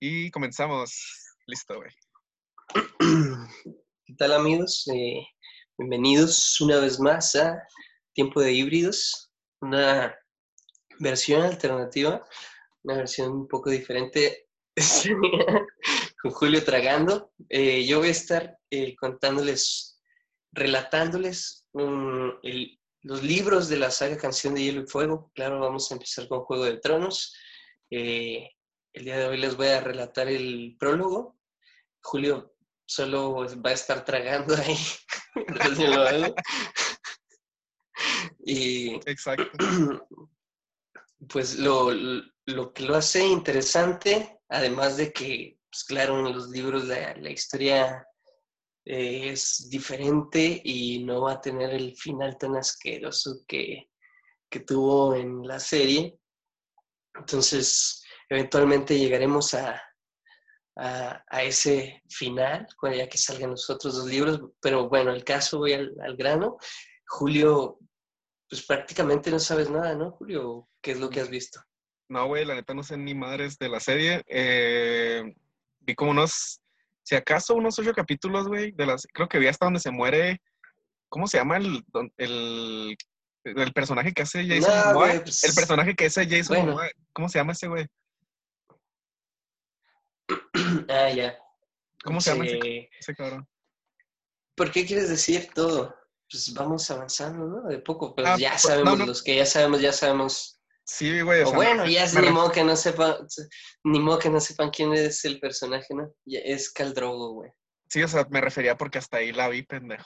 Y comenzamos. Listo, güey. ¿Qué tal amigos? Eh, bienvenidos una vez más a Tiempo de Híbridos, una versión alternativa, una versión un poco diferente con Julio Tragando. Eh, yo voy a estar eh, contándoles, relatándoles el- los libros de la saga Canción de Hielo y Fuego. Claro, vamos a empezar con Juego de Tronos. El día de hoy les voy a relatar el prólogo. Julio solo va a estar tragando ahí mientras yo lo hago. Y Exacto. pues lo, lo que lo hace interesante, además de que, pues claro, en los libros la, la historia eh, es diferente y no va a tener el final tan asqueroso que, que tuvo en la serie. Entonces, eventualmente llegaremos a, a, a ese final, cuando ya que salgan los otros dos libros. Pero bueno, el caso, voy al, al grano. Julio, pues prácticamente no sabes nada, ¿no, Julio? ¿Qué es lo que has visto? No, güey, la neta no sé ni madres de la serie. Eh, vi como unos, si acaso unos ocho capítulos, güey, de las, creo que vi hasta donde se muere, ¿cómo se llama el, el, el personaje que hace Jason No, Momoa? pues, el personaje que hace Jason bueno. Momoa, ¿cómo se llama ese güey? ah, ya. ¿Cómo se llama ese, Sí. ese cabrón? ¿Por qué quieres decir todo? Pues vamos avanzando, ¿no? De poco, pues Ah, ya pues, sabemos, no, no. los que ya sabemos, ya sabemos. Sí, güey. o O sea, bueno, ya es ni modo que no sepan, ni modo que no sepan quién es el personaje, ¿no? Es Caldrogo, güey. Sí, o sea, me refería porque hasta ahí la vi, pendejo.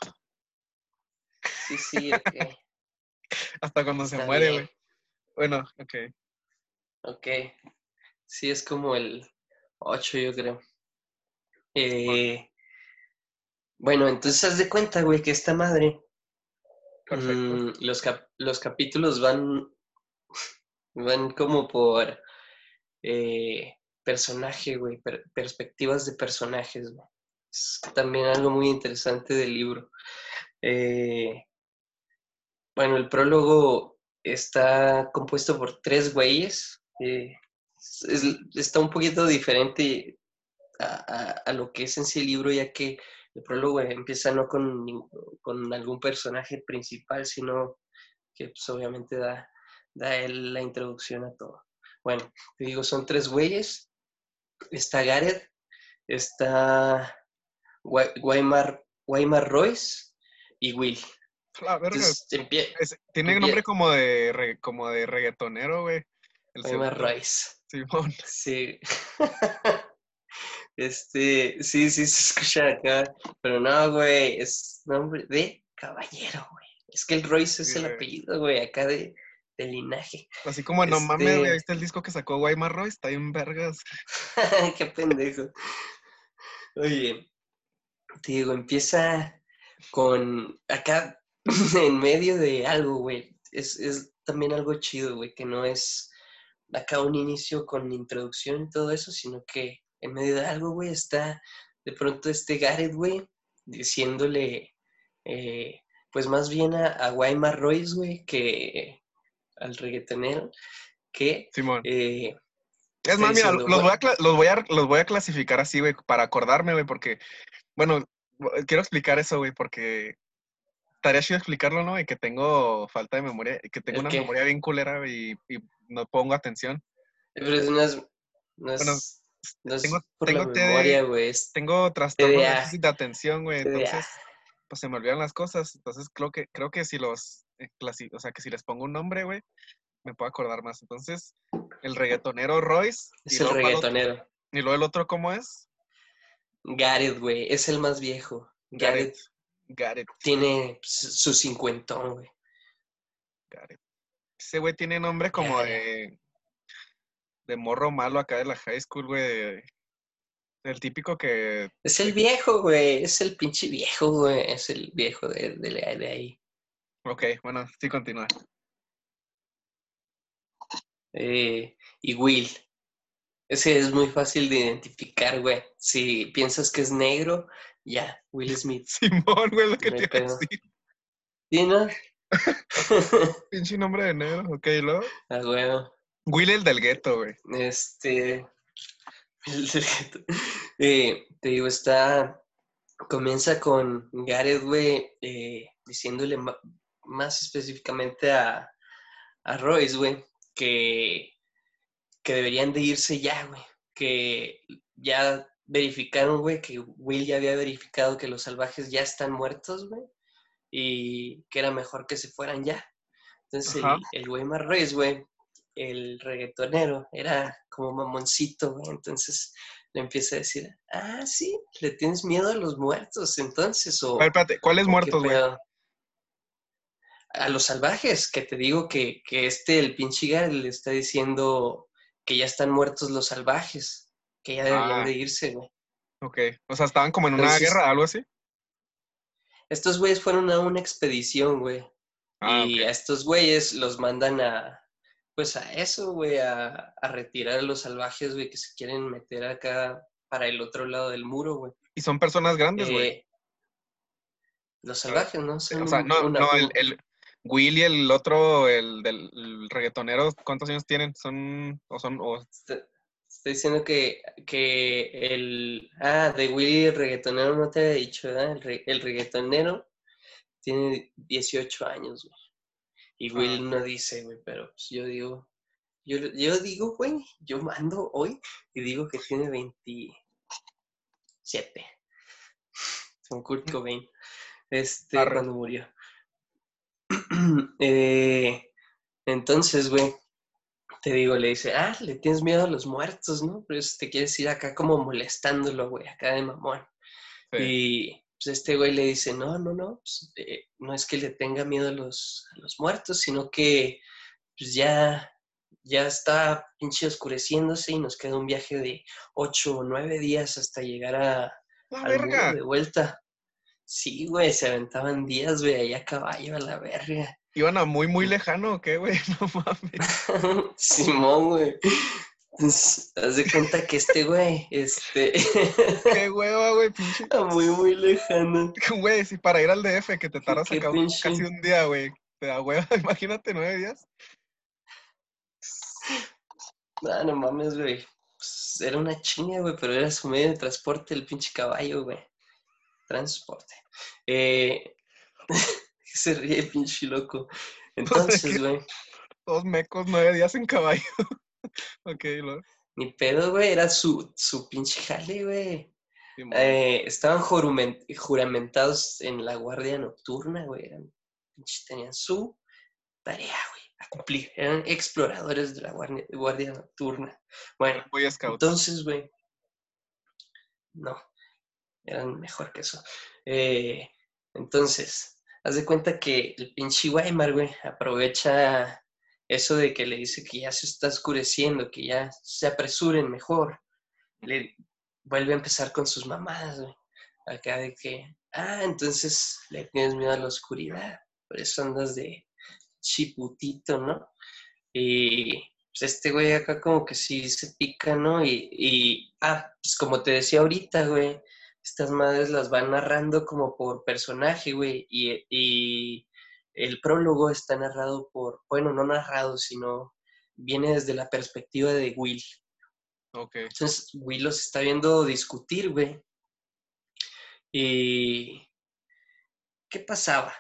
Sí, sí, ok. Hasta cuando se muere, güey. Bueno, ok. Ok. Sí, es como el 8, yo creo. Eh, bueno, entonces haz de cuenta, güey, que esta madre, mm, los, cap- los capítulos van, van como por eh, personaje, güey, per- perspectivas de personajes, güey. Es también algo muy interesante del libro. Eh, bueno, el prólogo está compuesto por tres güeyes. eh, es- es- está un poquito diferente a, a- a lo que es en sí el libro, ya que el prólogo empieza no con, con algún personaje principal, sino que pues, obviamente da, da él la introducción a todo. Bueno, te digo, son tres güeyes. Está Gareth, está Guaymar, Guaymar Royce y Will. La verga. Entonces, empie- Es- tiene Empie- nombre como de, re- como de reggaetonero, güey. El segundo. Royce. Simón. Sí. Este, sí, sí se escucha acá, pero no, güey, es nombre de caballero, güey. Es que el Royce es Sí, el apellido, güey, acá de, de linaje. Así como no mames, Este- güey. ¿Viste el disco que sacó Guaymar Royce? Está bien vergas. Qué pendejo. Oye, te digo, empieza con acá en medio de algo, güey. Es, es también algo chido, güey, que no es acá un inicio con introducción y todo eso, sino que en medio de algo, güey, está de pronto este Gareth, güey, diciéndole, eh, pues más bien a, a Guaymar Royce, güey, que al reggaetonero, que... Simón. eh, es más, mira, los voy, a, "Bueno, cla- los, voy a, los voy a clasificar así, güey, para acordarme, güey, porque, bueno, quiero explicar eso, güey, porque estaría chido explicarlo, ¿no? Y que tengo falta de memoria, que tengo ¿El una qué? memoria bien culera y, y no pongo atención. Pero es, no es, Bueno, no tengo- por tengo la TD memoria, güey. Tengo trastorno de atención, güey, entonces, pues se me olvidan las cosas. Entonces, creo que, creo que si los, eh, o sea, que si les pongo un nombre, güey, me puedo acordar más. Entonces, el reggaetonero Royce. Es el reggaetonero. Y luego el otro, ¿cómo es? Gareth, güey. Es el más viejo. Gareth Gareth. Tiene su cincuentón, güey. Gareth. Ese güey tiene nombre como de. De morro malo acá de la high school, güey. El típico que. Es el viejo, güey. Es el pinche viejo, güey. Es el viejo de, de, de ahí. Ok, bueno, sí, continúa. Eh, y Will. Ese es muy fácil de identificar, güey. Si piensas que es negro, ya, Will Smith. Simón, güey, lo que te iba a decir. ¿Sí, no? Pinche nombre de negro, ok, luego. Ah, güey. Will el del gueto, güey. Este. el secreto. Eh, te digo, está. Comienza con Gareth, güey, eh, diciéndole más específicamente a, a Royce, güey, que, que deberían de irse ya, güey. Que ya verificaron, güey, que Will ya había verificado que los salvajes ya están muertos, güey. Y que era mejor que se fueran ya. Entonces, el- Ajá. el güey Royce, güey, el reggaetonero, era como mamoncito, güey. Entonces le empieza a decir, ah, sí, le tienes miedo a los muertos, entonces, o... A ver, ¿cuáles muertos, güey? pedo". A los salvajes, que te digo que, que este, el pinche le está diciendo que ya están muertos los salvajes, que ya deberían Ah. de irse, güey. Ok. O sea, estaban como en una guerra, algo así. Estos güeyes fueron a una expedición, güey. Ah, y a estos güeyes los mandan a, pues a eso, güey, a, a retirar a los salvajes, güey, que se quieren meter acá para el otro lado del muro, güey. Y son personas grandes, güey. Eh, los salvajes, ¿no? Son o sea, no, una- no, el, el Will y el otro, el del el reggaetonero, ¿cuántos años tienen? Son, o son, o está diciendo que, que el... Ah, de Willy el reggaetonero no te había dicho, ¿verdad? El, re- el reggaetonero tiene 18 años, güey. Y Ah, Will no dice, güey, pero pues yo digo... Yo, yo digo, güey, yo mando hoy y digo que tiene 27. Con Kurt Cobain. Este, Arre. cuando murió. Eh, entonces, güey, te digo, le dice, ah, le tienes miedo a los muertos, ¿no? Pues te quieres ir acá como molestándolo, güey, acá de mamón. sí. Y pues este güey le dice, no, no, no, pues, eh, no es que le tenga miedo a los, a los muertos, sino que pues ya, ya está pinche oscureciéndose y nos queda un viaje de ocho o nueve días hasta llegar a, ¡La al verga! de vuelta. Sí, güey, se aventaban días, güey, ahí a caballo a la verga. ¿Iban a muy, muy lejano o qué, güey? No mames. Simón, güey. Entonces, haz de cuenta que este güey, este, Qué hueva, güey, pinche. muy, muy lejano. Güey, si para ir al DF que te tardas acá casi un día, güey. Te da hueva, imagínate nueve días. No, no mames, güey. Pues, era una chinga, güey, pero era su medio de transporte, el pinche caballo, güey. Transporte. Eh, se ríe, pinche loco. Entonces, güey, Dos mecos, nueve días en caballo. ok, lo. ni pedo, güey, era su, su pinche jale, güey. Eh, estaban juramentados en la guardia nocturna, güey. Eran, tenían su tarea, güey, a cumplir. Eran exploradores de la guardia, guardia nocturna. Bueno, entonces, güey. No, eran mejor que eso. Eh, entonces, haz de cuenta que el pinche Weimar, güey, aprovecha eso de que le dice que ya se está oscureciendo, que ya se apresuren mejor. Le vuelve a empezar con sus mamadas, güey. Acá de que, ah, entonces le tienes miedo a la oscuridad. Por eso andas de chiputito, ¿no? Y pues este güey acá como que sí se pica, ¿no? Y, y, ah, pues como te decía ahorita, güey, estas madres las van narrando como por personaje, güey, y, y el prólogo está narrado por, bueno, no narrado, sino viene desde la perspectiva de Will. Ok. Entonces, Will los está viendo discutir, güey. Y. ¿Qué pasaba?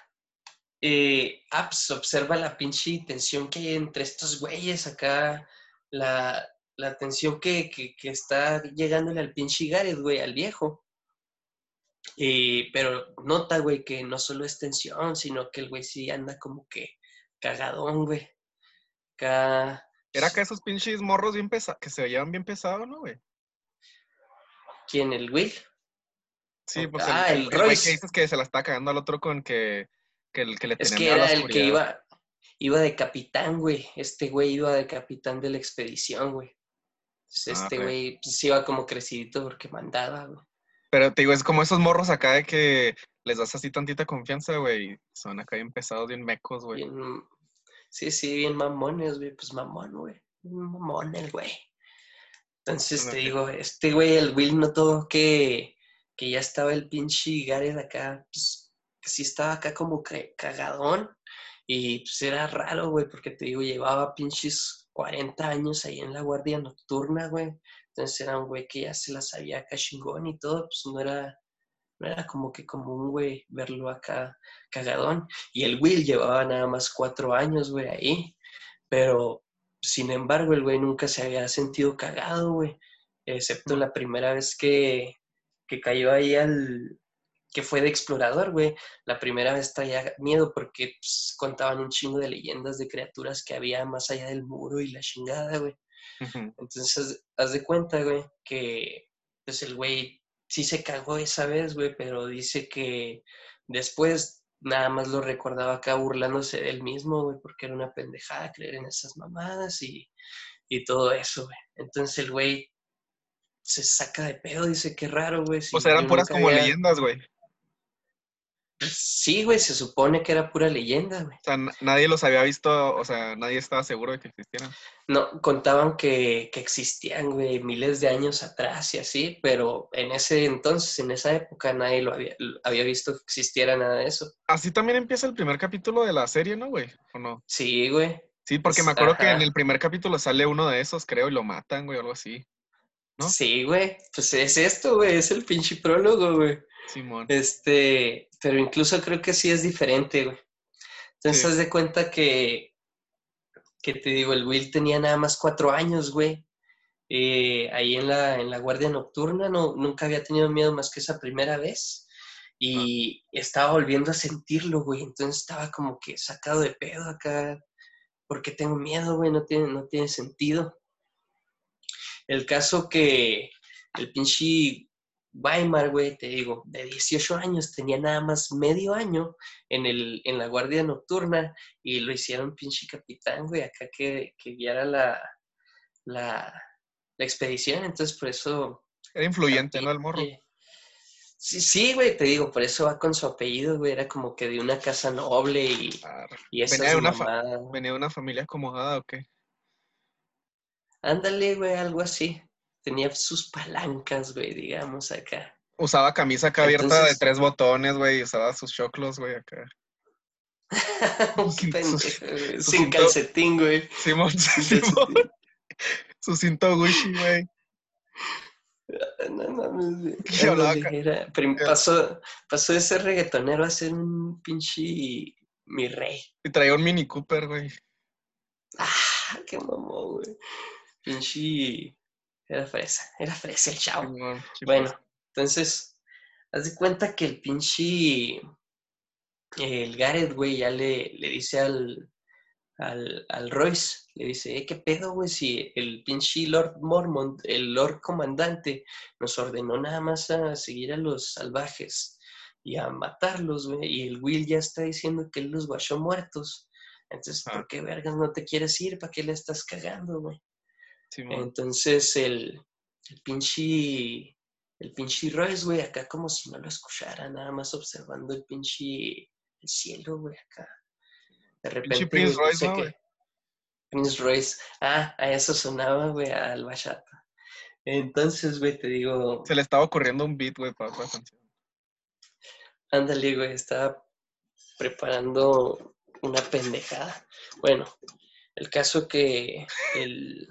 Eh, ah, pues, observa la pinche tensión que hay entre estos güeyes acá. La, la tensión que, que, que está llegándole al pinche Gareth, güey, al viejo. Eh, pero nota, güey, que no solo es tensión, sino que el güey sí anda como que cagadón, güey. Acá. Era que esos pinches morros bien pesados, que se veían bien pesados, ¿no, güey? ¿Quién? ¿El Will? Sí, pues Ah, el, el el güey Royce. que dices que se la está cagando al otro con que, que, el, que le Es tenía que miedo a la era el que iba, iba de capitán, güey. Este güey iba de capitán de la expedición, güey. Ah, Este güey pues, iba como crecidito porque mandaba, güey. Pero te digo, es como esos morros acá de que les das así tantita confianza, güey. y Son acá bien pesados, bien mecos, güey. Bien, sí, sí, bien mamones, güey. Pues mamón, güey. Mamón el güey. Entonces te digo, este güey, el Will notó que, que ya estaba el pinche Gareth acá, pues, que sí estaba acá como ca- cagadón. Y pues era raro, güey, porque te digo, llevaba pinches 40 años ahí en la guardia nocturna, güey. Entonces era un güey que ya se la sabía acá chingón y todo, pues no era, no era como que común, güey, verlo acá cagadón. Y el Will llevaba nada más cuatro años, güey, ahí. Pero, sin embargo, el güey nunca se había sentido cagado, güey. Excepto la primera vez que, que cayó ahí al... que fue de explorador, güey. La primera vez traía miedo porque pues, contaban un chingo de leyendas de criaturas que había más allá del muro y la chingada, güey. Entonces, haz, de cuenta, güey, que pues el güey sí se cagó esa vez, güey, pero dice que después nada más lo recordaba acá burlándose de él mismo, güey, porque era una pendejada creer en esas mamadas y, y todo eso, güey. Entonces el güey se saca de pedo, dice que raro, güey. si O sea, eran puras como había-". leyendas, güey. Sí, güey, se supone que era pura leyenda, güey. O sea, na- nadie los había visto, o sea, nadie estaba seguro de que existieran. No, contaban que, que existían, güey, miles de años atrás y así, pero en ese entonces, en esa época, nadie lo había, visto que existiera nada de eso. Así también empieza el primer capítulo de la serie, ¿no, güey? ¿O no? Sí, güey. Sí, porque me acuerdo que en el primer capítulo sale uno de esos, creo, y lo matan, güey, o algo así. ¿No? Sí, güey. Pues es esto, güey, es el pinche prólogo, güey. Simón. Este, pero incluso creo que sí es diferente, güey. Entonces, Sí. haz de cuenta que, que te digo, el Will tenía nada más cuatro años, güey. Eh, ahí en la, en la guardia nocturna, no, nunca había tenido miedo más que esa primera vez. Y estaba volviendo a sentirlo, güey. Entonces estaba como que sacado de pedo acá. porque tengo miedo, güey? No tiene, no tiene sentido. El caso que el pinche Weimar, güey, te digo, de 18 años, tenía nada más medio año en, el, en la guardia nocturna y lo hicieron pinche capitán, güey, acá que, que guiara la, la, la expedición. Entonces, por eso... Era influyente, ¿no? El morro. Eh, Sí, sí, güey, te digo, por eso va con su apellido, güey, era como que de una casa noble y, esas Venía de una mamadas. ¿Venía de una familia acomodada o qué? Ándale, güey, algo así. Tenía sus palancas, güey, digamos, acá. Usaba camisa acá abierta de tres botones, güey, y usaba sus choclos, güey, acá. Pendejo, Sus- güey. sus Sin cinto- calcetín, güey. Simón, Simón. Su cinto Gucci, güey. No mames, hablaba Ándale, acá. era- prim- pasó, pasó de ser reggaetonero a ser un pinche mi rey. Y traía un Mini Cooper, güey. Ah, qué mamón, güey. Pinche. Era fresa, era fresa el chavo. Sí, Bueno, pues. entonces, haz de cuenta que el pinche. El Gareth, güey, ya le, le dice al, al, al Royce, le dice, eh, ¿qué pedo, güey? Si el pinche Lord Mormont, el Lord Comandante, nos ordenó nada más a seguir a los salvajes y a matarlos, güey, y el Will ya está diciendo que él los guachó muertos. Entonces, Ah. ¿por qué vergas no te quieres ir? ¿Para qué le estás cagando, güey? Entonces el, el pinche el pinche Royce, güey, acá como si no lo escuchara, nada más observando el pinche el cielo, güey, acá. De repente, Prince güey, Royce, sé ¿no, que-? Prince Royce. Ah, a eso sonaba, güey, al bachata. Entonces, güey, te digo, Se le estaba ocurriendo un beat, güey, para otra canción. ándale, güey, estaba preparando una pendejada. Bueno, el caso que el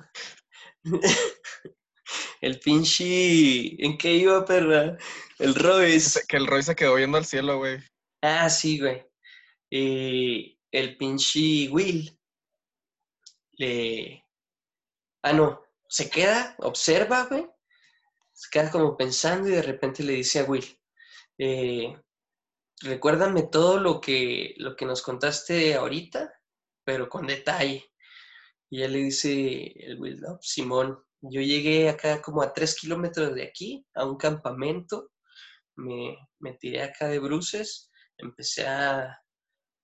el pinche ¿en qué iba, perra? El Royce. Que el Roy se quedó viendo al cielo, güey. Ah, sí, güey. Y el pinche Will le. Ah, no. Se queda, observa, güey. Se queda como pensando y de repente le dice a Will: eh, Recuérdame todo lo que, lo que nos contaste ahorita, pero con detalle. Y ya le dice el Will: No, Simón, yo llegué acá como a tres kilómetros de aquí, a un campamento. Me, me tiré acá de bruces empecé a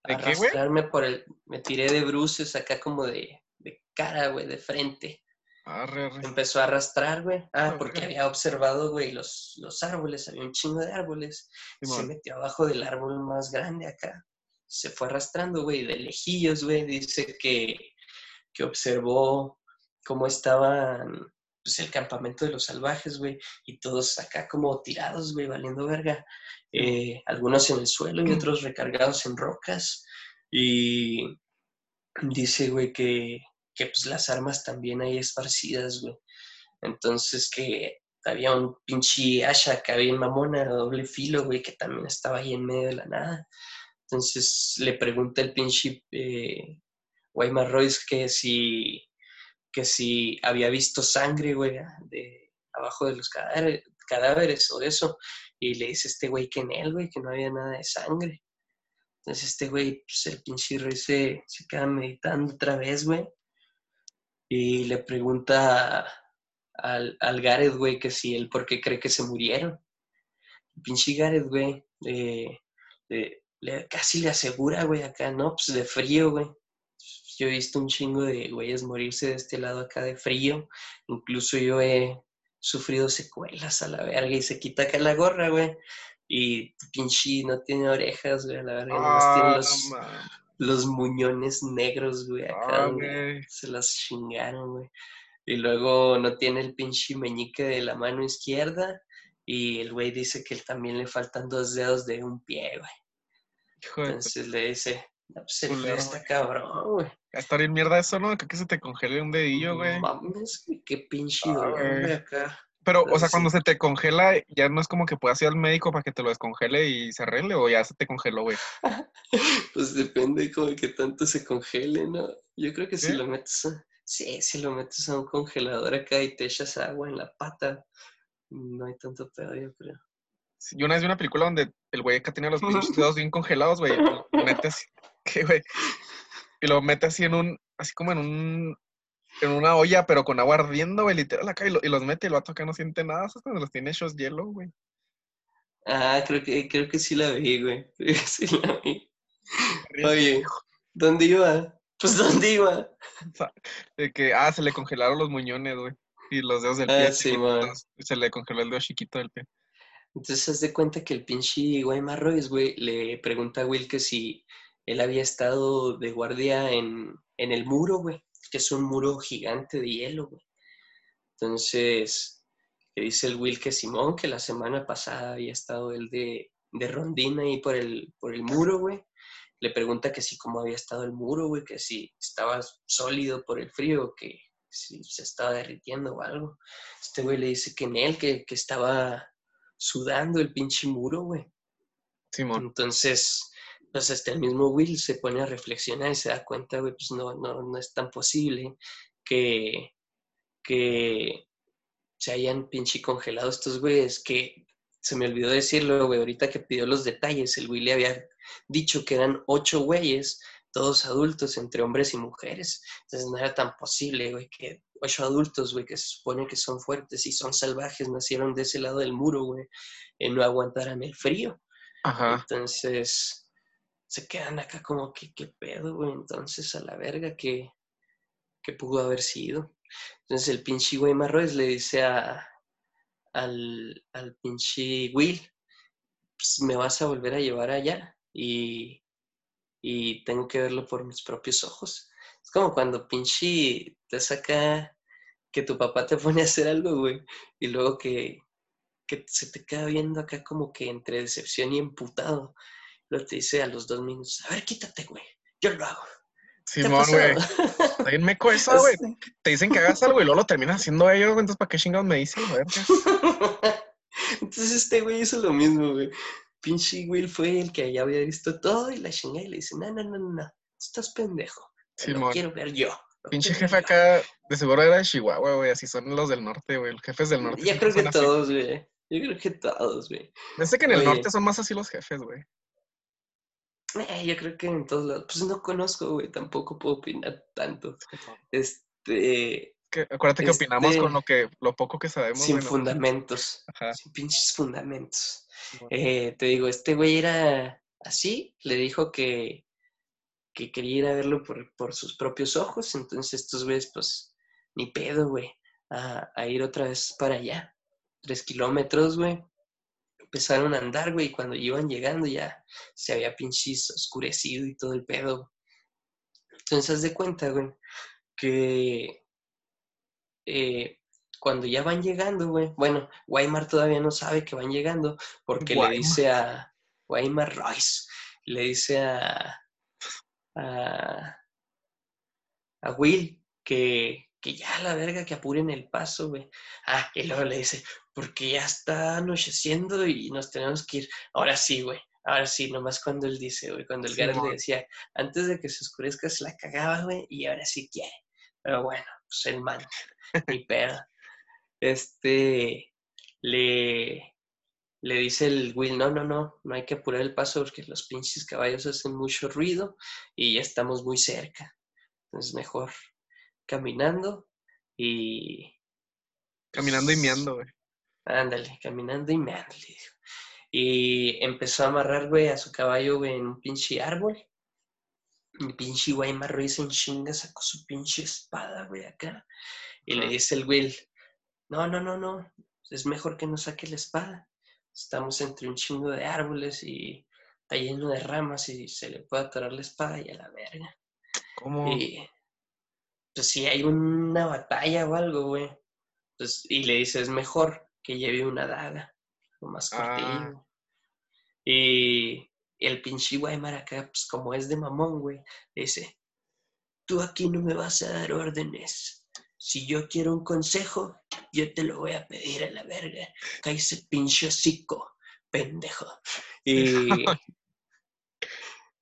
arrastrarme por el... Me tiré de bruces acá como de, de cara, güey, de frente. Arre, arre. empezó a arrastrar, güey. Ah, porque había observado, güey, los, los árboles, había un chingo de árboles. Se metió abajo del árbol más grande acá. Se fue arrastrando, güey, de lejillos, güey. Dice que, que observó cómo estaban, pues, el campamento de los salvajes, güey. Y todos acá como tirados, güey, valiendo verga. Eh, algunos en el suelo y otros recargados en rocas. Y dice, güey, que, que pues las armas también hay esparcidas, güey. Entonces que había un pinche Asha que había en mamona doble filo, güey, que también estaba ahí en medio de la nada. Entonces le pregunta el pinche eh, Weimar Royce que si, que si había visto sangre, güey, de abajo de los cadáveres, cadáveres o eso. Y le dice este güey que en él, güey, que no había nada de sangre. Entonces este güey, pues el pinche Royce se, se queda meditando otra vez, güey. Y le pregunta al, al Gareth, güey, que si él por qué cree que se murieron. El pinche Gareth, güey, eh, le- casi le asegura, güey, acá, no, pues de frío, güey. Yo he visto un chingo de güeyes morirse de este lado acá de frío. Incluso yo he sufrido secuelas a la verga y se quita acá la gorra, güey. Y pinche no tiene orejas, güey, a la verga. nomás tiene Ah, los, los muñones negros, güey, acá. Ah, güey. se las chingaron, güey. Y luego no tiene el pinche meñique de la mano izquierda. Y el güey dice que también le faltan dos dedos de un pie, güey. Entonces le dice, no, pues el está cabrón, güey. Está bien mierda eso, ¿no? Que, que se te congele un dedillo, güey. Mames, güey, qué pinche Ah, dolor, güey, acá. Pero, o sea, sí. cuando se te congela, ya no es como que puedas ir al médico para que te lo descongele y se arregle, o ya se te congeló, güey. Pues depende como de que tanto se congele, ¿no? Yo creo que si lo metes a... Sí, si lo metes a un congelador acá y te echas agua en la pata, no hay tanto pedo, yo creo. Sí, Yo una vez vi una película donde el güey acá tenía los pinches dedos bien congelados, güey. y lo Mete así, ¿qué, güey? Y lo mete así en un, así como en un, en una olla, pero con agua ardiendo, güey, literal acá, y, lo- y los mete y el vato acá no siente nada, ¿sabes? Cuando los tiene hechos hielo, güey. Ah, creo que, creo que sí la vi, güey. Creo que sí la vi. Oye, ¿dónde iba? Pues ¿dónde iba? De que, ah, se le congelaron los muñones, güey. Y los dedos del pie. Ah, sí, se le congeló el dedo chiquito del pie. Entonces, haz de cuenta que el pinche Royce, güey, le pregunta a Will que si él había estado de guardia en, en el muro, güey, que es un muro gigante de hielo, güey. Entonces, que dice el Will que Simón, que la semana pasada había estado él de, de rondín ahí por el, por el muro, güey. Le pregunta que si cómo había estado el muro, güey, que si estaba sólido por el frío, que si se estaba derritiendo o algo. Este güey le dice que en él, que, que estaba sudando el pinche muro, güey. Simón. Entonces, pues hasta el mismo Will se pone a reflexionar y se da cuenta, güey, pues no, no, no es tan posible que, que se hayan pinche congelado estos güeyes, que se me olvidó decirlo, güey, ahorita que pidió los detalles, el Will le había dicho que eran ocho güeyes, todos adultos, entre hombres y mujeres. Entonces no era tan posible, güey, que ocho adultos, güey, que se supone que son fuertes y son salvajes, nacieron de ese lado del muro, güey, y no aguantaran el frío. Ajá. Entonces, se quedan acá como que, ¿qué pedo, güey? Entonces, a la verga, que que pudo haber sido? Entonces, el pinche güey Marroes le dice a, al, al pinche Will, pues me vas a volver a llevar allá y, y tengo que verlo por mis propios ojos. Es como cuando pinche te saca que tu papá te pone a hacer algo, güey, y luego que, que se te queda viendo acá como que entre decepción y emputado. Luego te dice a los dos minutos, a ver, quítate, güey, yo lo hago. ¿Qué Simón, güey. Bien meco eso, güey. Te dicen que hagas algo y luego lo terminas haciendo ellos, güey. Entonces, ¿para qué chingados me dicen, verga? Entonces este güey hizo lo mismo, güey. Pinche Will fue el que ya había visto todo y la chingada y le dice, no, no, no, no, no, estás pendejo. Lo Simón. quiero ver yo. lo Pinche jefe yo". acá, de seguro era de Chihuahua, güey. Así son los del norte, güey. Los jefes del norte. Ya siempre creo que todos, güey. Yo creo que todos, güey. Pensé que en el Oye. norte son más así los jefes, güey. Eh, yo creo que en todos lados. Pues no conozco, güey. Tampoco puedo opinar tanto. Este. Que- acuérdate que opinamos Este- con lo que lo poco que sabemos. sin ¿no? fundamentos. Ajá. Sin pinches fundamentos. Eh, te digo, este güey era así, le dijo que, que quería ir a verlo por, por sus propios ojos, entonces estos güeyes, pues, ni pedo, güey. a, a ir otra vez para allá. Tres kilómetros, güey. Empezaron a andar, güey, y cuando iban llegando ya se había pinches oscurecido y todo el pedo. Entonces, haz de cuenta, güey, que eh, cuando ya van llegando, güey, bueno, Weimar todavía no sabe que van llegando porque le dice a Weimar Royce, le dice a, a, a Will que, que ya la verga, que apuren el paso, güey. Ah, y luego le dice, porque ya está anocheciendo y nos tenemos que ir. Ahora sí, güey. Ahora sí, nomás cuando él dice, güey, cuando el Gareth le decía, antes de que se oscurezca se la cagaba, güey, y ahora sí quiere. Pero bueno, pues el man, ni pedo. Este, le, le dice el Will, no, no, no, no hay que apurar el paso porque los pinches caballos hacen mucho ruido y ya estamos muy cerca. Entonces mejor caminando y... Caminando y meando, güey. Ándale, caminando y meando, le dijo. Y empezó a amarrar, güey, a su caballo, güey, en un pinche árbol. Mi pinche güey Ruiz en chinga sacó su pinche espada, güey, acá. Y le dice el Will, no, no, no, no, es mejor que no saque la espada. Estamos entre un chingo de árboles y está lleno de ramas y se le puede atorar la espada y a la verga. ¿Cómo? Y pues si hay una batalla o algo, güey. Pues, y le dice, es mejor que lleve una daga, lo más Ah. cortillo. Y el pinche Weimar acá, pues como es de mamón, güey, le dice, tú aquí no me vas a dar órdenes. Si yo quiero un consejo, yo te lo voy a pedir a la verga. Cállese pinche hocico, pendejo. Y,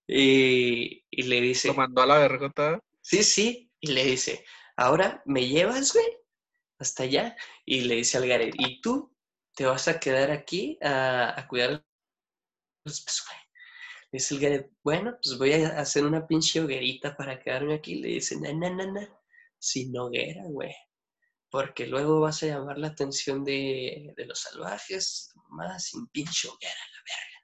y, y le dice, Lo mandó a la vergota. Sí, sí. Y le dice, ahora me llevas, güey, hasta allá. Y le dice al Gareth, ¿y tú te vas a quedar aquí a, a cuidar los pues? Le dice el Gareth, bueno, pues voy a hacer una pinche hoguerita para quedarme aquí. Le dice, na, na, na, na, sin hoguera, güey. Porque luego vas a llamar la atención de, de los salvajes, más sin pinche hoguera, la verga.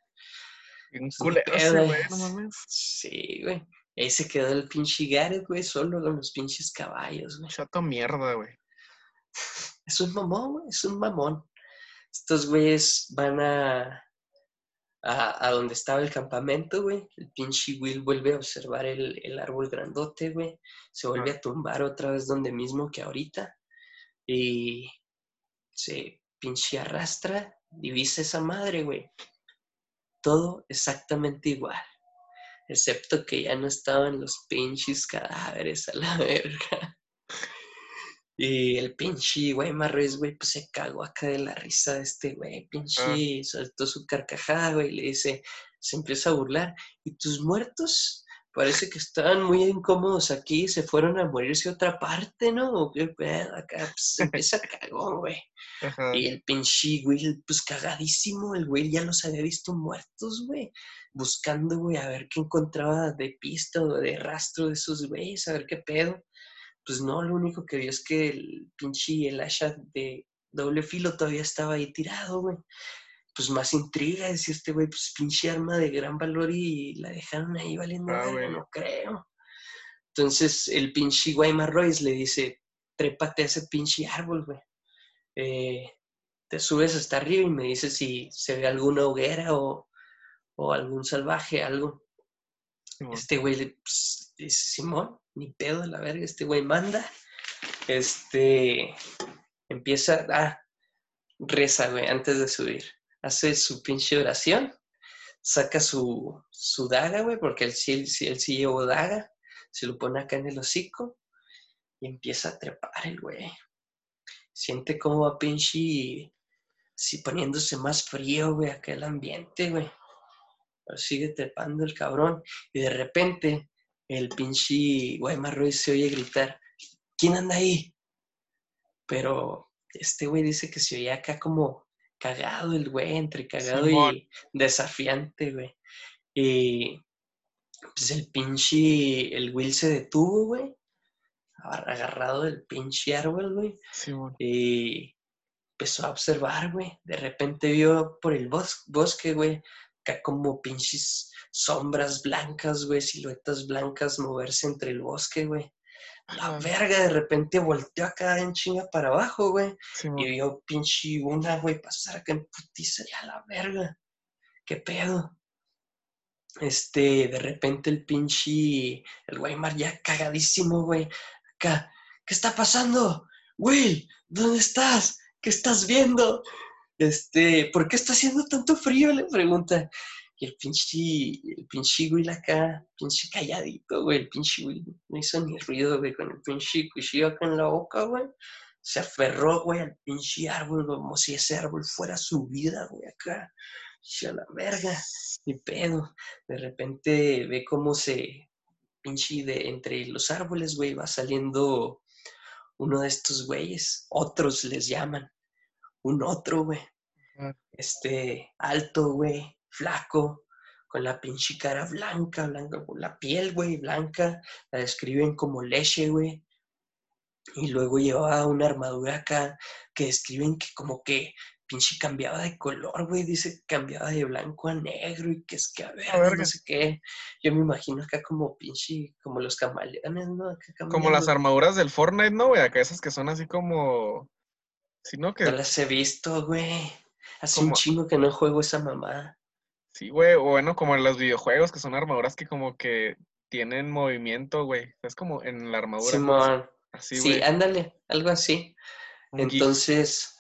Pues, culero ese, güey, no mames. Sí, güey. Ahí se quedó el pinche Gareth, güey, solo con los pinches caballos, güey. Chato mierda, güey. Es un mamón, güey, es un mamón. Estos güeyes van a, a, a donde estaba el campamento, güey. El pinche Will vuelve a observar el, el árbol grandote, güey. Se vuelve a tumbar otra vez donde mismo que ahorita. Y se pinche arrastra, divisa esa madre, güey. Todo exactamente igual. Excepto que ya no estaban los pinches cadáveres a la verga. Y el pinche güey Marruez, güey, pues se cagó acá de la risa de este güey. Pinche soltó su carcajada, güey, y le dice, se empieza a burlar. ¿Y tus muertos? Parece que estaban muy incómodos aquí, se fueron a morirse a otra parte, ¿no? ¿O qué pedo? Acá pues, se empieza a cagón, güey. Ajá. Y el pinche güey, pues cagadísimo, el güey ya los había visto muertos, güey. Buscando, güey, a ver qué encontraba de pista o de rastro de esos güeyes, a ver qué pedo. Pues no, lo único que vio es que el pinche, el asha de doble filo todavía estaba ahí tirado, güey. Pues más intriga, decía este güey, pues pinche arma de gran valor y la dejaron ahí valiendo Ah, no creo. Entonces el pinche Guayma Royce le dice, trépate a ese pinche árbol, güey. Eh, te subes hasta arriba y me dices si se ve alguna hoguera o, o algún salvaje, algo. Simón. Este güey le pues, dice, Simón, ni pedo la verga, este güey manda. Este empieza, ah, reza, güey, antes de subir. Hace su pinche oración, saca su, su daga, güey, porque él sí- él sí llevó daga, se lo pone acá en el hocico y empieza a trepar el güey. Siente como va pinche, sí, poniéndose más frío, güey, acá el ambiente, güey. Pero sigue trepando el cabrón y de repente el pinche güey Marroy se oye gritar, ¿quién anda ahí? Pero este güey dice que se oía acá como cagado el güey, entre cagado Simón. y desafiante, güey. Y pues el pinche, el Will se detuvo, güey, agar- agarrado del pinche árbol, güey. Simón. Y empezó a observar, güey. De repente vio por el bos- bosque, güey, acá como pinches sombras blancas, güey, siluetas blancas moverse entre el bosque, güey. La verga, de repente volteó acá en chinga para abajo, güey. Y vio pinche una, güey, pasar acá en putiza y a la verga. ¿Qué pedo? Este, de repente el pinche, el Weimar ya cagadísimo, güey. Acá, ¿qué está pasando? Will, ¿dónde estás? ¿Qué estás viendo? Este, ¿por qué está haciendo tanto frío? Le pregunta. Y el pinche, el pinche Will acá, pinche calladito, güey. El pinche Will no hizo ni ruido, güey, con el pinche cuchillo acá en la boca, güey. Se aferró, güey, al pinche árbol, como si ese árbol fuera su vida, güey, acá. Y a la verga, ni pedo. De repente ve cómo se, pinche, de entre los árboles, güey, va saliendo uno de estos güeyes. Otros les llaman. Un otro, güey. Este, alto, güey, flaco, con la pinche cara blanca, blanca, la piel, güey, blanca. La describen como leche, güey. Y luego llevaba una armadura acá que describen que como que pinche cambiaba de color, güey. Dice que cambiaba de blanco a negro y que es que a ver, verga. no sé qué. Yo me imagino acá como pinche, como los camaleones, ¿no? Acá Como las armaduras del Fortnite, ¿no, güey? Acá esas que son así como... Sí, ¿no? Que... No las he visto, güey. Hace un chingo que no juego esa mamá. Sí, güey. O bueno, como en los videojuegos, que son armaduras que como que tienen movimiento, güey. Es como en la armadura. pues, Simón. Así, Sí, güey. ándale, algo así. un. Entonces,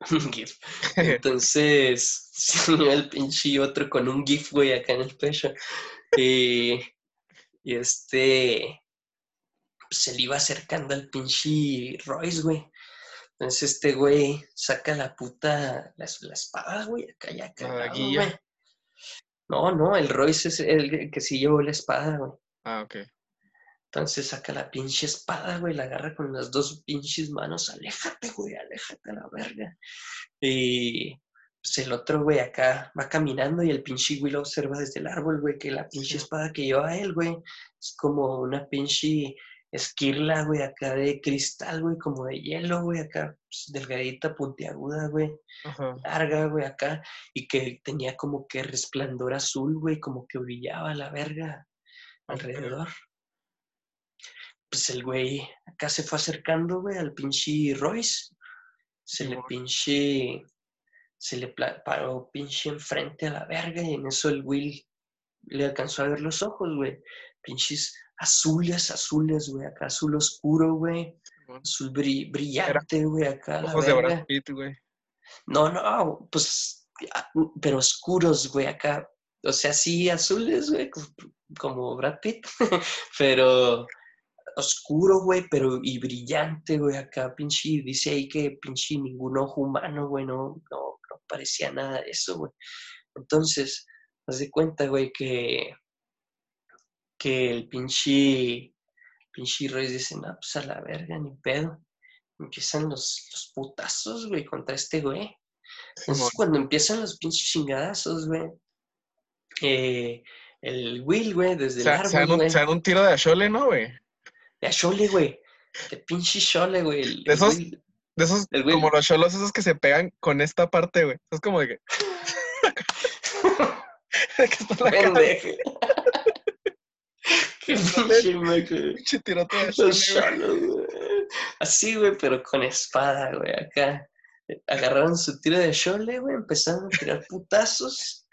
un GIF. Entonces, sí, el pinche otro con un GIF, güey, acá en el pecho. Y, y este, se le iba acercando al pinche Royce, güey. Entonces este güey saca la puta, la, la espada, güey, acá ya cagado, daguilla. güey. No, no, el Royce es el que sí llevó la espada, güey. Ah, ok. Entonces saca la pinche espada, güey, la agarra con las dos pinches manos. Aléjate, güey, aléjate a la verga. Y pues el otro, güey, acá va caminando y el pinche lo observa desde el árbol, güey, que la pinche espada que lleva él, güey, es como una pinche esquirla, güey, acá de cristal, güey, como de hielo, güey, acá pues, delgadita, puntiaguda, güey Ajá. larga, güey, acá, y que tenía como que resplandor azul, güey, como que brillaba la verga alrededor. Pues el güey acá se fue acercando, güey, al pinche Royce. Se le pinche, se le paró pinche enfrente a la verga y en eso el Will le alcanzó a ver los ojos, güey. Pinches azules, azules, güey, acá azul oscuro, güey. Azul bri- brillante, güey, acá a la Ojos de. Brad Pitt, güey. No, no, pues, pero oscuros, güey, acá. O sea, sí, azules, güey, co- como Brad Pitt, pero oscuro, güey, pero y brillante, güey, acá, pinche, dice ahí que pinche ningún ojo humano, güey, no, no, no parecía nada de eso, güey. Entonces, haz de cuenta, güey, que, que el pinche, pinche Royce dice, no, pues a la verga, ni pedo. Empiezan los, los putazos, güey, contra este güey. Entonces, cuando empiezan los pinches chingadazos, güey, eh, el Will, güey, desde el se dan árbol, un, güey, se dan un tiro de Ashole, ¿no, güey? de a Chole, güey, de pinche Chole, güey. el- De esos- Will- De esos, como los cholos esos que se pegan con esta parte, güey. Es como de que... de que está la cara, Pendejo. Qué pinche maco. pinche tirote de Los Ashole, cholos, güey. Así, güey, pero con espada, güey, acá. Agarraron su tiro de Chole, güey, empezaron a tirar putazos.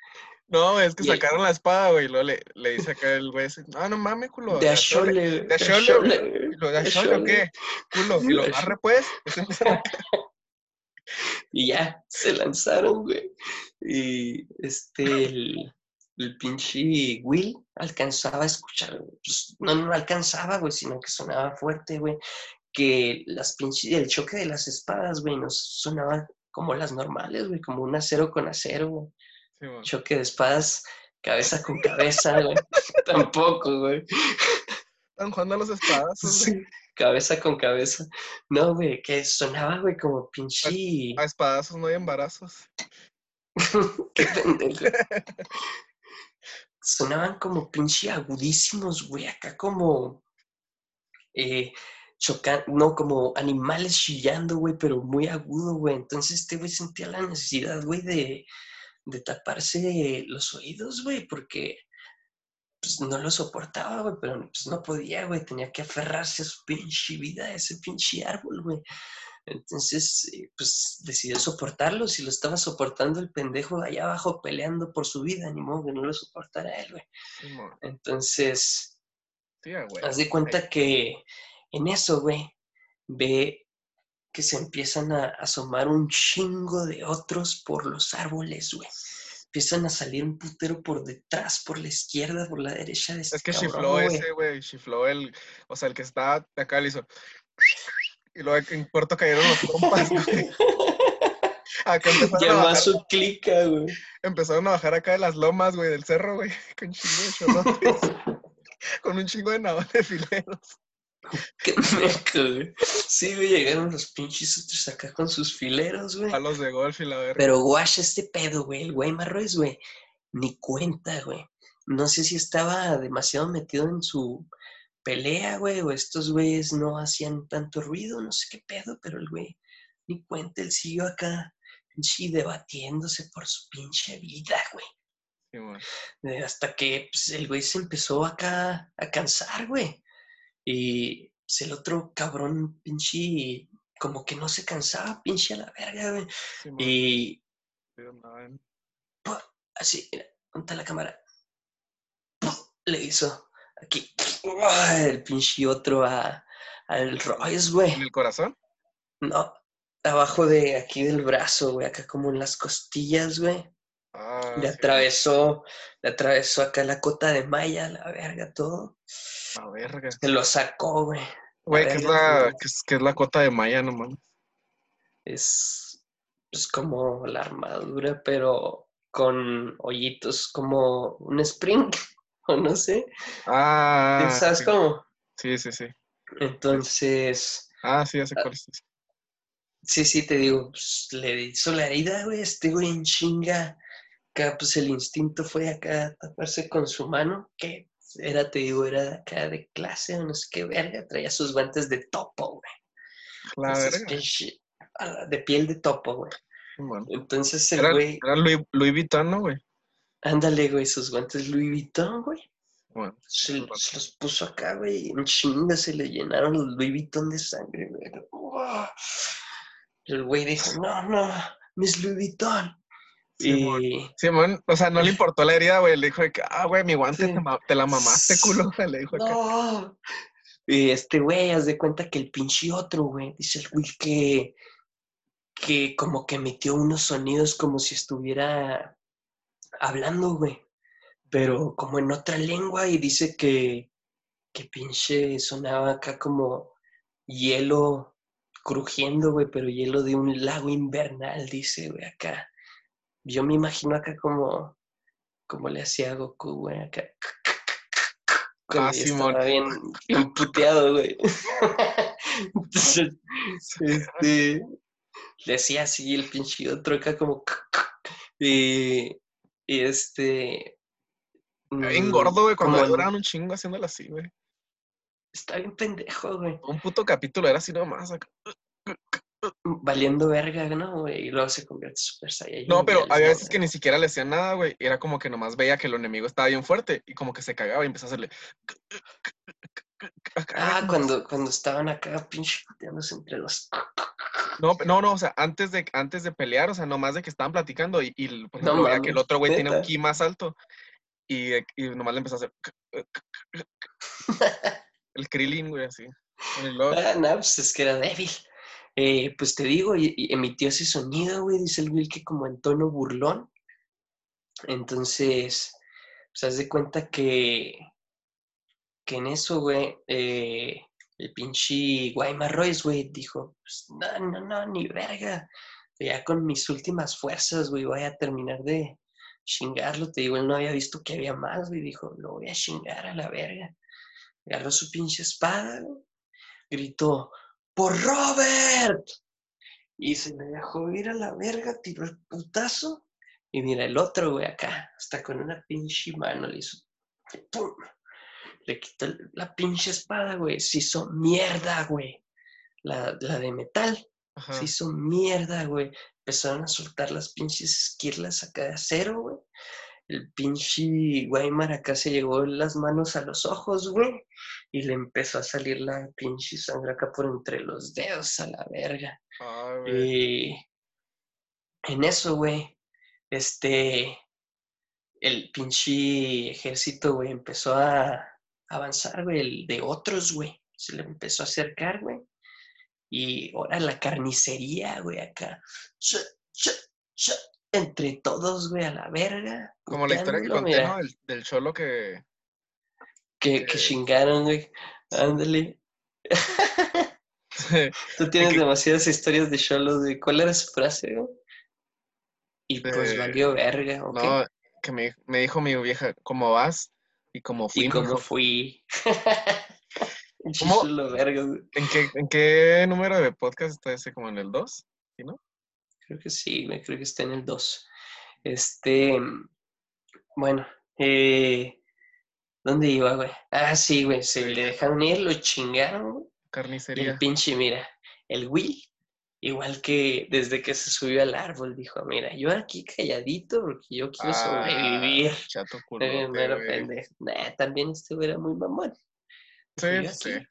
No, es que Y sacaron la espada, güey. Y luego le, le dice acá el güey, no, no mames, culo. De Ashole". De a Chole, Chole, güey. güey. Y lo de Ashole, ¿o qué? Culo. Y lo De arre, pues. Y ya, se lanzaron, güey. Y este, el, el pinche Will alcanzaba a escuchar, pues, no, no alcanzaba, güey, sino que sonaba fuerte, güey. Que las pinches, el choque de las espadas, güey, no sonaba como las normales, güey, como un acero con acero, güey. Sí. Choque de espadas, cabeza con cabeza, güey. Tampoco, güey. Están jugando a los. Sí, cabeza con cabeza. No, güey, que sonaba, güey, como pinche. A espadazos no hay embarazos. Qué pendejo. Sonaban como pinche agudísimos, güey, acá como eh, no, como animales chillando, güey, pero muy agudo, güey. Entonces este güey sentía la necesidad, güey, de, de taparse los oídos, güey, porque pues no lo soportaba, güey, pero pues no podía, güey, tenía que aferrarse a su pinche vida, a ese pinche árbol, güey. Entonces, eh, pues decidió soportarlo. Si lo estaba soportando el pendejo allá abajo peleando por su vida, ni modo que no lo soportara él, güey. Entonces, güey. haz de cuenta que en eso, güey, ve que se empiezan a asomar un chingo de otros por los árboles, güey. Empiezan a salir un putero por detrás, por la izquierda, por la derecha de este Es que chifló ese, güey. Chifló el. O sea, el que está acá le hizo. Y luego en Puerto cayeron los compas, güey. Acá empezaron a, a bajar, su clica, güey. empezaron a bajar acá de las lomas, güey, del cerro, güey. Con chingo de cholotes. Con un chingo de navajas de fileros. Qué meco, güey. Sí, güey, llegaron los pinches otros acá con sus fileros, güey. Palos de golf y la verga. Pero guacha este pedo, güey. El güey Marroes, güey. Ni cuenta, güey. No sé si estaba demasiado metido en su pelea, güey, o estos güeyes no hacían tanto ruido, no sé qué pedo, pero el güey ni cuenta, él siguió acá, pinche, debatiéndose por su pinche vida, güey. Eh, Hasta que pues, el güey se empezó acá a cansar, güey. Y pues, el otro cabrón, pinche, como que no se cansaba, pinche a la verga, güey. Y Sí, así, mira, ponte la cámara. Le hizo aquí, el pinche otro a, al Royce, ¿En güey. el corazón? No, abajo de aquí del brazo, güey, acá como en las costillas, güey. Ah, Le sí. atravesó, le atravesó acá la cota de malla, la verga, todo. La verga. Se lo sacó, güey. Güey, ¿qué es la, es, la cota de Maya, no mames? Es, es como la armadura, pero con hoyitos, como un spring, o no sé. Ah, ¿Sabes sí, cómo? sí, sí, sí. Entonces, Ah, sí, ya sé cuál es. sí, sí, te digo, pues, le hizo la herida, güey, este güey en chinga. Acá, pues el instinto fue acá taparse con su mano, que era, te digo, era de acá de clase o no sé qué verga, traía sus guantes de topo, güey. La verga. pinche- ah, de piel de topo, güey. Entonces el Era, güey, era Louis, Louis Vuitton, ¿no, güey? Ándale, güey, sus guantes Louis Vuitton, güey. Bueno, Se, los puso acá, güey, y en chinga se le llenaron los Louis Vuitton de sangre, güey. El güey dijo, no, no, mis Louis Vuitton. Simón. Y Simón, o sea, no le importó la herida, güey. Le dijo que, ah, güey, mi guante Sí. te, la mamaste, culo. Le dijo no. Y este güey, haz de cuenta que el pinche otro, güey, dice el güey que, que como que emitió unos sonidos como si estuviera hablando, güey. Pero como en otra lengua y dice que, que pinche sonaba acá como hielo crujiendo, güey, pero hielo de un lago invernal, dice, güey, acá. Yo me imagino acá como, como le hacía Goku, güey, acá. Ah, Simón. estaba bien, bien puteado, güey. Entonces, este, le hacía así el pinche otro acá como... Y, y este... Está bien mm, gordo, güey, cuando en- duraban un chingo haciéndolo así, güey. Está bien pendejo, güey. Un puto capítulo era así nomás. acá. Valiendo verga, ¿no, güey? Y luego se convierte en Super Saiyajin. No, pero había veces que ni siquiera le hacían nada, güey. Era como que nomás veía que el enemigo estaba bien fuerte y como que se cagaba y empezó a hacerle. Ah, cuando, cuando estaban acá pinche pateándose entre los... No, no, no, o sea, antes de, antes de pelear, o sea, nomás de que estaban platicando y, y por No que el otro güey tiene un ki más alto y, y nomás le empezó a hacer el Krillin, güey, así. Ah, no, pues es que era débil. Eh, pues te digo, y, y emitió ese sonido, güey, dice el Will que como en tono burlón. Entonces, pues haz de cuenta que, que en eso, güey, eh, el pinche Guayma Royce, güey, dijo, pues, no, no, no, ni verga. Ya con mis últimas fuerzas, güey, voy a terminar de chingarlo. Te digo, él no había visto que había más, güey, dijo, lo voy a chingar a la verga. Agarró su pinche espada, güey, gritó, ¡por Robert! Y se me dejó ir a la verga, tiró el putazo. Y mira, el otro, güey, acá, hasta con una pinche mano le hizo. ¡Pum! Le quitó la pinche espada, güey. Se hizo mierda, güey. La, la de metal ajá, se hizo mierda, güey. Empezaron a soltar las pinches esquirlas acá de acero, güey. el pinche Weimar acá se llegó las manos a los ojos, güey, y le empezó a salir la pinche sangre acá por entre los dedos a la verga. Ay, güey. Y en eso, güey, este, el pinche ejército, güey, empezó a avanzar, güey, el de otros, güey, se le empezó a acercar, güey. Y ahora la carnicería, güey, acá. Ch, ch, ch, entre todos, güey, a la verga. Como la historia que conté, ¿no? Del, del cholo que... Que, que chingaron, güey. Ándale. Tú tienes que- demasiadas historias de Cholos, güey. ¿Cuál era su frase, güey? Y pues Eh, valió verga, ¿ok? No, que me, me dijo mi vieja, ¿cómo vas? Y como fui, y dijo, fui. ¿en qué, ¿en qué número de podcast está ese? ¿Como en el 2? ¿Sí, no? Creo que sí, creo que está en el 2. Este, bueno, eh, ¿dónde iba, güey? Ah, sí, güey, se le dejaron ir, lo chingaron. Y el Carnicería. pinche, mira, el Will, igual que desde que se subió al árbol, dijo, mira, yo aquí calladito porque yo quiero sobrevivir. Ah, chato Eh, culote, mero güey. pendejo. Nah, también este güey era muy mamón. Sí, yo sí. aquí,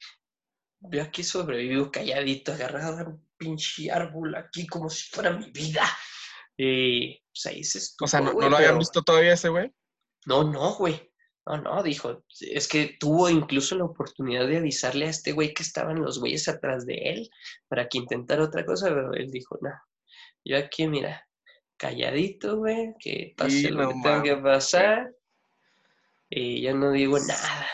yo aquí sobrevivo calladito, agarrado a un pinche árbol aquí como si fuera mi vida. Y pues ahí se estuvo, O sea, ¿no, no güey, lo habían pero- visto todavía ese güey? No, no, güey. No, no, dijo. Es que tuvo incluso la oportunidad de avisarle a este güey que estaban los güeyes atrás de él para que intentara otra cosa, pero él dijo, no. Yo aquí, mira, calladito, güey, que pase Y lo no que tenga que pasar. Y yo no digo nada.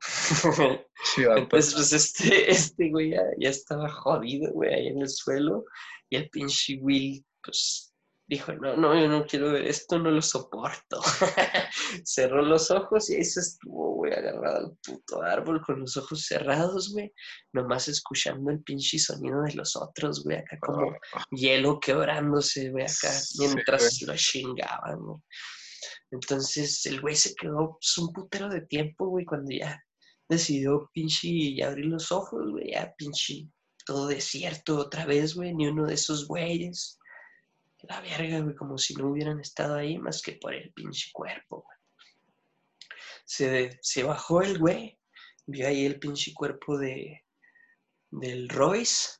Chivato. Entonces, pues este, este güey ya, ya estaba jodido, güey, ahí en el suelo. Y el pinche Will, pues, dijo, no, no, yo no quiero ver esto, no lo soporto. Cerró los ojos y ahí se estuvo, güey, agarrado al puto árbol con los ojos cerrados, güey. Nomás escuchando el pinche sonido de los otros, güey, acá como hielo quebrándose, güey, acá, Sí, mientras lo chingaban, güey. Entonces el güey se quedó pues, un putero de tiempo, güey, cuando ya decidió pinche ya abrir los ojos, güey, ya pinche todo desierto otra vez, güey, ni uno de esos güeyes. La verga, güey, como si no hubieran estado ahí más que por el pinche cuerpo, güey. Se, se bajó el güey, vio ahí el pinche cuerpo de, del Royce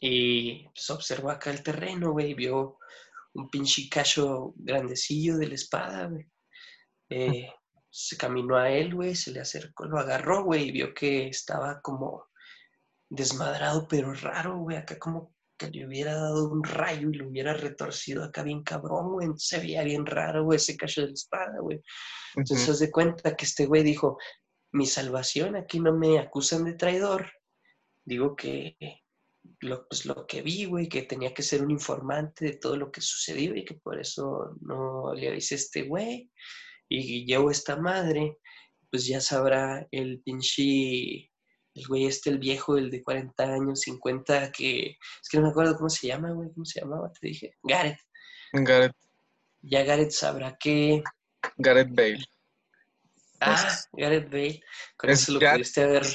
y pues, observó acá el terreno, güey, vio un pinche cacho grandecillo de la espada, güey. Eh, se caminó a él, güey, se le acercó, lo agarró, güey, y vio que estaba como desmadrado, pero raro, güey, acá como que le hubiera dado un rayo y lo hubiera retorcido acá bien cabrón, güey, se veía bien raro, güey, ese cacho de la espada, güey. Entonces, haz de cuenta que este güey dijo, mi salvación, aquí no me acusan de traidor. Digo que lo, pues, lo que vi, güey, que tenía que ser un informante de todo lo que sucedió y que por eso no le avisé a este güey. Y llevo esta madre, pues ya sabrá el pinche, el güey este, el viejo, el de 40 años, 50, que es que no me acuerdo cómo se llama, güey, cómo se llamaba, te dije, Gareth. Gareth, Ya Gareth sabrá que... Gareth Bale. Ah, Gareth Bale. Con Es eso lo Gar- pudiste haber...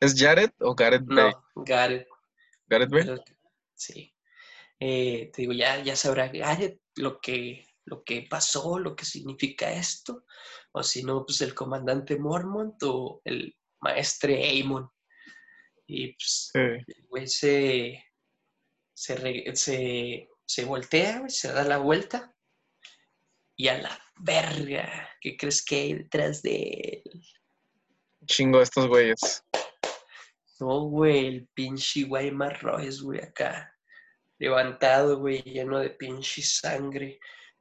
¿Es Jared o Gareth Bale? No, Gareth. Gareth Bale. Sí. Eh, te digo, ya, ya sabrá Gareth lo que, lo que pasó, lo que significa esto. O si no, pues el comandante Mormont o el maestre Amon. Y pues Sí. el güey se, se, re- se, se voltea, güey, se da la vuelta. Y a la verga, ¿qué crees que hay detrás de él? Chingo estos güeyes. No, güey, el pinche Weimar Royce, güey, acá. Levantado, güey, lleno de pinche sangre.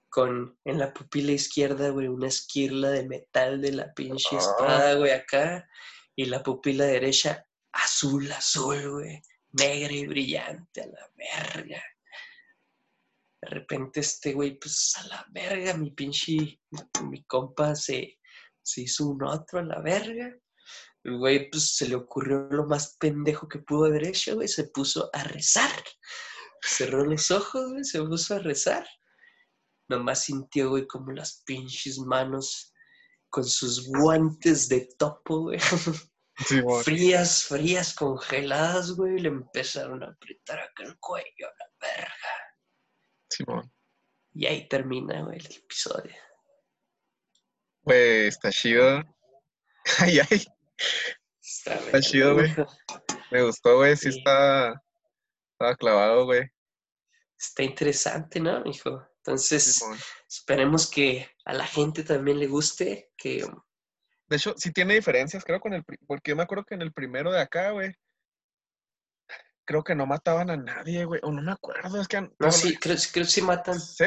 Con en la pupila izquierda, güey, una esquirla de metal de la pinche Ah. espada, güey, acá. Y la pupila derecha, azul, azul, güey. Negra y brillante, a la verga. De repente este güey, pues a la verga, mi pinche, mi compa se, se hizo un otro a la verga. El güey, pues se le ocurrió lo más pendejo que pudo haber hecho, güey. Se puso a rezar. Cerró los ojos, güey, se puso a rezar. Nomás sintió, güey, como las pinches manos con sus guantes de topo, güey. Sí, güey. Frías, frías, congeladas, güey. Le empezaron a apretar acá el cuello a la verga. Simón. Y ahí termina, güey, el episodio. Güey, está chido. Ay, ay. Está, Está chido, güey. Me gustó, güey. Sí Sí. está. Estaba clavado, güey. Está interesante, ¿no, hijo? Entonces, esperemos que a la gente también le guste, que De hecho, sí tiene diferencias, creo, con el. Porque yo me acuerdo que en el primero de acá, güey. Creo que no mataban a nadie, güey. O no me acuerdo, es que. no, pero sí, creo, creo que sí matan, ¿Sí?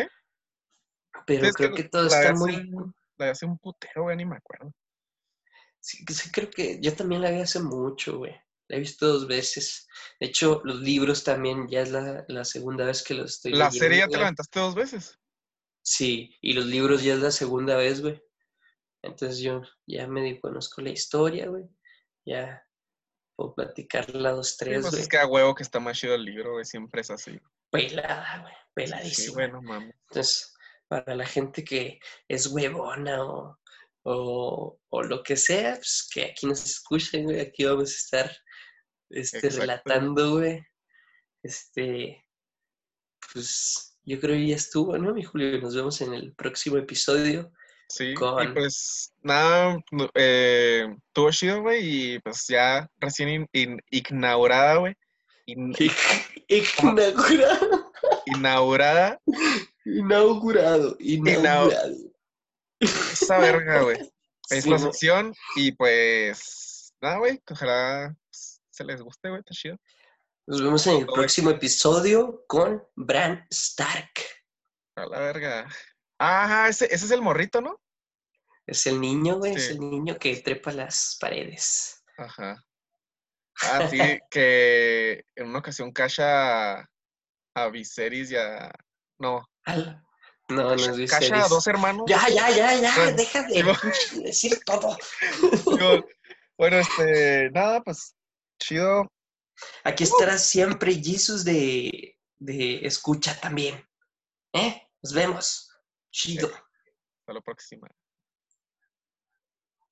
pero creo que todo está muy... hace- La de hace un putero, güey, ni me acuerdo. Sí, sí, creo que yo también la vi hace mucho, güey. La he visto dos veces. De hecho, los libros también ya es la, la segunda vez que los estoy La leyendo. serie ya te la güey. aventaste dos veces. Sí, y los libros ya es la segunda vez, güey. Entonces yo ya medio conozco la historia, güey. Ya puedo platicarla dos, Sí, tres, pues güey. es que a huevo que está más chido el libro, güey. Siempre es así. Pelada, güey. Sí, Peladísima. güey, no mames. Entonces, para la gente que es huevona o, o, o lo que sea, pues que aquí nos escuchen, güey. Aquí vamos a estar este, Exacto. relatando, güey. Este, pues yo creo que ya estuvo, ¿no, mi Julio? Nos vemos en el próximo episodio. Sí, y Con- pues nada, eh, tuvo chido, güey, y pues ya recién in- in- inaugurada, güey. in- Inaugurado. inaugurada Inaugurado. Inaugurado. esa verga, güey. Es Sí, sección y pues nada, güey, ojalá se les guste, güey, está chido. Nos vemos en el Todo próximo episodio con Bran Stark. A la verga. Ajá, ese, ese es el morrito, ¿no? Es el niño, güey, es el niño que trepa las paredes. Ajá. Ah, sí, que en una ocasión cacha a, Viserys y a... No, Al- No, no es cacha a Viserys. dos hermanos. Ya, ya, ya, ya, Bueno, deja de decir todo. Bueno, este, nada, pues chido. Aquí estará siempre Jesus de, de escucha también. ¿Eh? Nos vemos. Chido. Hasta la próxima.